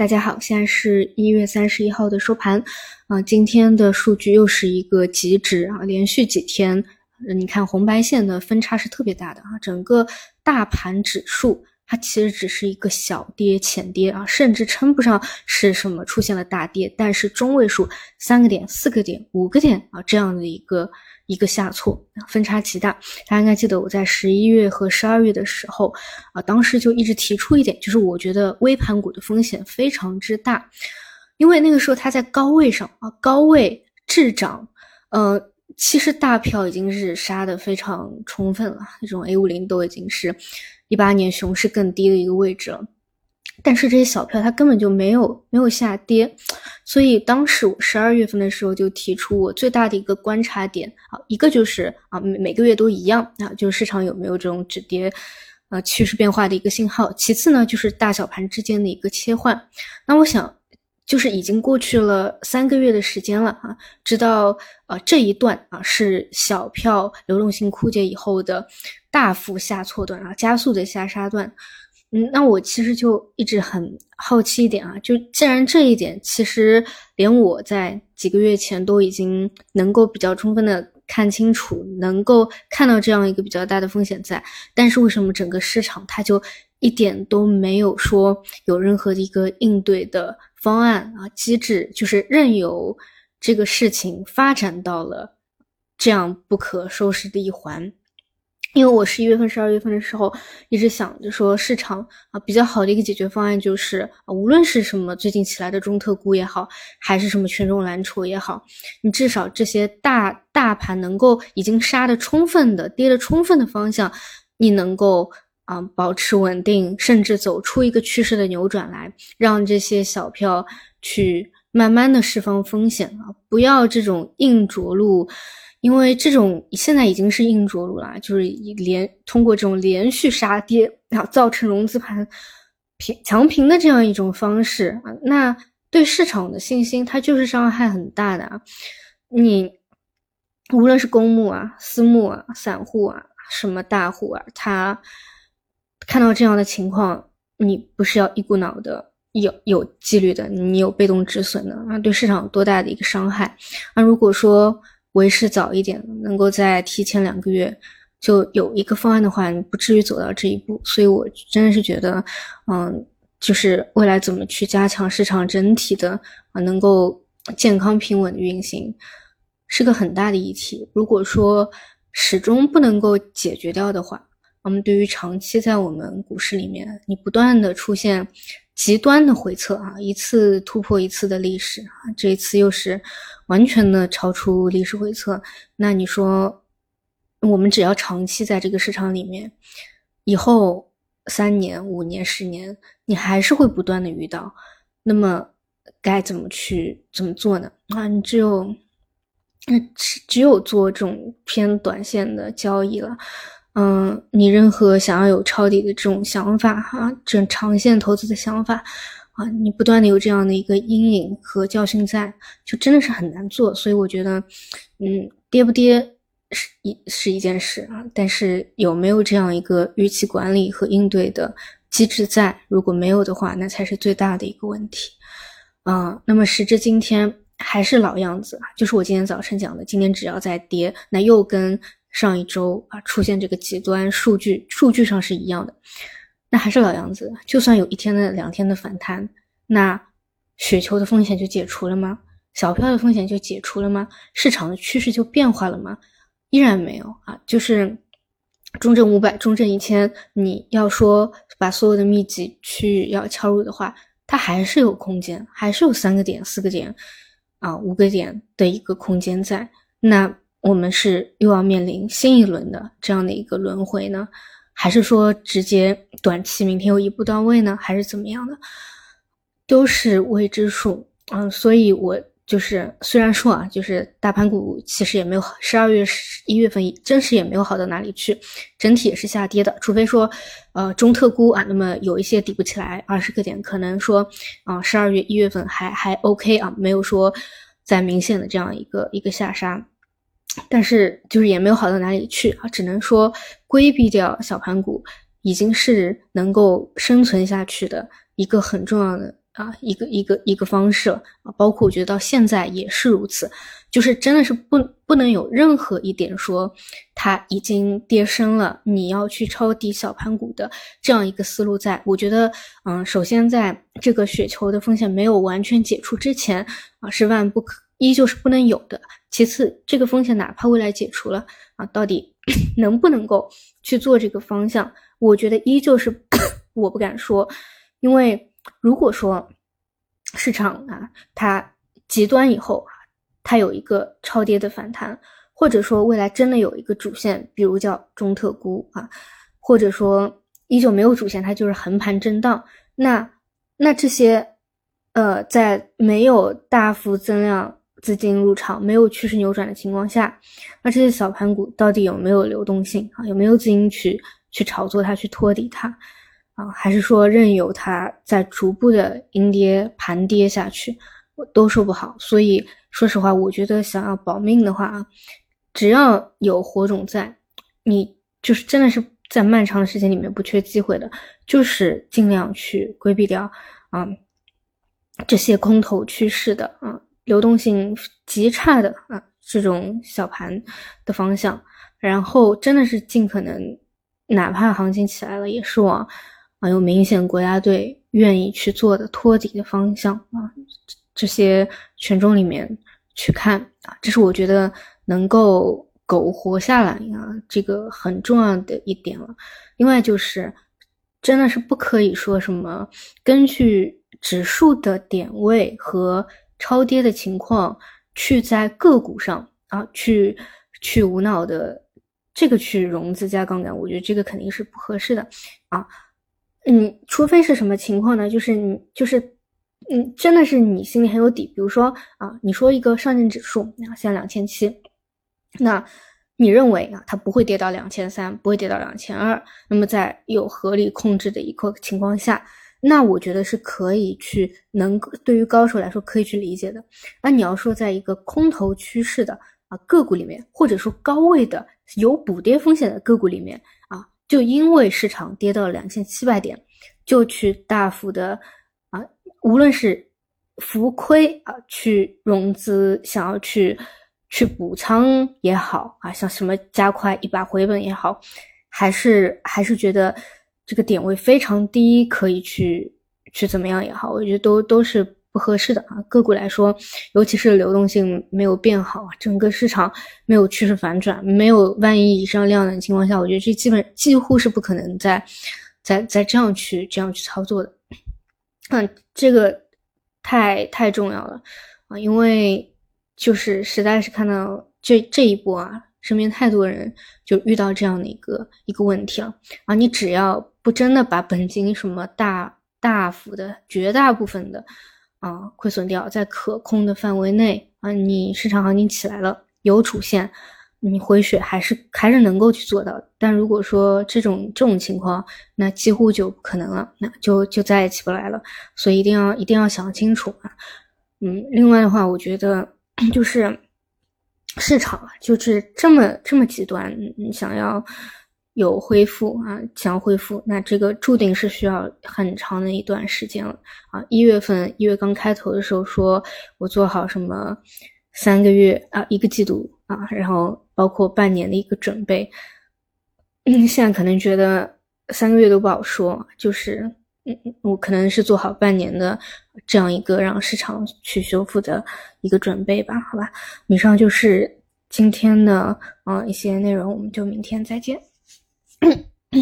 大家好，现在是一月三十一号的收盘，啊，今天的数据又是一个极值啊，连续几天，你看红白线的分差是特别大的啊，整个大盘指数它其实只是一个小跌、浅跌啊，甚至称不上是什么出现了大跌，但是中位数三个点、四个点、五个点啊这样的一个。一个下挫，分差极大。大家应该记得我在十一月和十二月的时候，啊，当时就一直提出一点，就是我觉得微盘股的风险非常之大，因为那个时候它在高位上啊，高位滞涨，呃，其实大票已经是杀的非常充分了，这种 A 五零都已经是一八年熊市更低的一个位置了。但是这些小票它根本就没有没有下跌，所以当时我十二月份的时候就提出我最大的一个观察点啊，一个就是啊每每个月都一样啊，就是市场有没有这种止跌，呃趋势变化的一个信号。其次呢就是大小盘之间的一个切换。那我想就是已经过去了三个月的时间了啊，直到呃这一段啊是小票流动性枯竭以后的大幅下挫段啊，加速的下杀段。嗯，那我其实就一直很好奇一点啊，就既然这一点，其实连我在几个月前都已经能够比较充分的看清楚，能够看到这样一个比较大的风险在，但是为什么整个市场它就一点都没有说有任何的一个应对的方案啊机制，就是任由这个事情发展到了这样不可收拾的一环？因为我十一月份、十二月份的时候，一直想着说市场啊比较好的一个解决方案就是，无论是什么最近起来的中特估也好，还是什么权重蓝筹也好，你至少这些大大盘能够已经杀的充分的、跌的充分的方向，你能够啊保持稳定，甚至走出一个趋势的扭转来，让这些小票去慢慢的释放风险啊，不要这种硬着陆。因为这种现在已经是硬着陆了，就是连通过这种连续杀跌，然后造成融资盘平强平的这样一种方式啊，那对市场的信心它就是伤害很大的啊。你无论是公募啊、私募啊、散户啊、什么大户啊，他看到这样的情况，你不是要一股脑的有有纪律的，你有被动止损的啊，对市场多大的一个伤害？那如果说，为时早一点，能够在提前两个月就有一个方案的话，你不至于走到这一步。所以我真的是觉得，嗯，就是未来怎么去加强市场整体的啊，能够健康平稳的运行，是个很大的议题。如果说始终不能够解决掉的话，我们对于长期在我们股市里面，你不断的出现极端的回撤啊，一次突破一次的历史啊，这一次又是。完全的超出历史回测，那你说，我们只要长期在这个市场里面，以后三年、五年、十年，你还是会不断的遇到，那么该怎么去怎么做呢？啊，你只有，那只只有做这种偏短线的交易了。嗯，你任何想要有抄底的这种想法哈，这种长线投资的想法。啊，你不断的有这样的一个阴影和教训在，就真的是很难做。所以我觉得，嗯，跌不跌是一是一件事啊，但是有没有这样一个预期管理和应对的机制在？如果没有的话，那才是最大的一个问题。啊，那么时至今天还是老样子啊，就是我今天早晨讲的，今天只要再跌，那又跟上一周啊出现这个极端数据，数据上是一样的。那还是老样子，就算有一天的、两天的反弹，那雪球的风险就解除了吗？小票的风险就解除了吗？市场的趋势就变化了吗？依然没有啊！就是中证五百、中证一千，你要说把所有的密集区域要敲入的话，它还是有空间，还是有三个点、四个点啊、五个点的一个空间在。那我们是又要面临新一轮的这样的一个轮回呢？还是说直接短期明天又一步到位呢？还是怎么样的？都是未知数。嗯，所以我就是虽然说啊，就是大盘股其实也没有十二月十一月份真实也没有好到哪里去，整体也是下跌的。除非说，呃，中特估啊，那么有一些抵不起来二十个点，可能说啊，十二月一月份还还 OK 啊，没有说在明显的这样一个一个下杀。但是就是也没有好到哪里去啊，只能说规避掉小盘股已经是能够生存下去的一个很重要的啊一个一个一个方式啊，包括我觉得到现在也是如此，就是真的是不不能有任何一点说它已经跌深了，你要去抄底小盘股的这样一个思路在。我觉得，嗯，首先在这个雪球的风险没有完全解除之前啊，是万不可依旧是不能有的。其次，这个风险哪怕未来解除了啊，到底 能不能够去做这个方向，我觉得依旧是 我不敢说，因为。如果说市场啊，它极端以后啊，它有一个超跌的反弹，或者说未来真的有一个主线，比如叫中特估啊，或者说依旧没有主线，它就是横盘震荡，那那这些呃，在没有大幅增量资金入场、没有趋势扭转的情况下，那这些小盘股到底有没有流动性啊？有没有资金去去炒作它、去托底它？啊，还是说任由它在逐步的阴跌盘跌下去，我都说不好。所以说实话，我觉得想要保命的话啊，只要有火种在，你就是真的是在漫长的时间里面不缺机会的，就是尽量去规避掉啊这些空头趋势的啊流动性极差的啊这种小盘的方向，然后真的是尽可能，哪怕行情起来了，也是往。啊，有明显国家队愿意去做的托底的方向啊，这些权重里面去看啊，这是我觉得能够苟活下来啊，这个很重要的一点了。另外就是，真的是不可以说什么根据指数的点位和超跌的情况去在个股上啊去去无脑的这个去融资加杠杆，我觉得这个肯定是不合适的啊。嗯，除非是什么情况呢？就是你，就是，嗯，真的是你心里很有底。比如说啊，你说一个上证指数啊，现在两千七，那你认为啊，它不会跌到两千三，不会跌到两千二。那么在有合理控制的一个情况下，那我觉得是可以去能对于高手来说可以去理解的。那你要说在一个空头趋势的啊个股里面，或者说高位的有补跌风险的个股里面啊。就因为市场跌到两千七百点，就去大幅的啊，无论是浮亏啊，去融资，想要去去补仓也好啊，像什么加快一把回本也好，还是还是觉得这个点位非常低，可以去去怎么样也好，我觉得都都是。不合适的啊，个股来说，尤其是流动性没有变好，整个市场没有趋势反转，没有万亿以上量的情况下，我觉得这基本几乎是不可能再再再这样去这样去操作的。嗯，这个太太重要了啊，因为就是实在是看到这这一波啊，身边太多人就遇到这样的一个一个问题了啊，你只要不真的把本金什么大大幅的绝大部分的。啊，亏损掉在可控的范围内啊，你市场行情起来了，有主线，你回血还是还是能够去做到。但如果说这种这种情况，那几乎就不可能了，那就就再也起不来了。所以一定要一定要想清楚啊。嗯，另外的话，我觉得就是市场，就是这么这么极端，你想要。有恢复啊，想恢复，那这个注定是需要很长的一段时间了啊！一月份一月刚开头的时候，说我做好什么三个月啊，一个季度啊，然后包括半年的一个准备，现在可能觉得三个月都不好说，就是嗯，我可能是做好半年的这样一个让市场去修复的一个准备吧，好吧？以上就是今天的啊一些内容，我们就明天再见。咳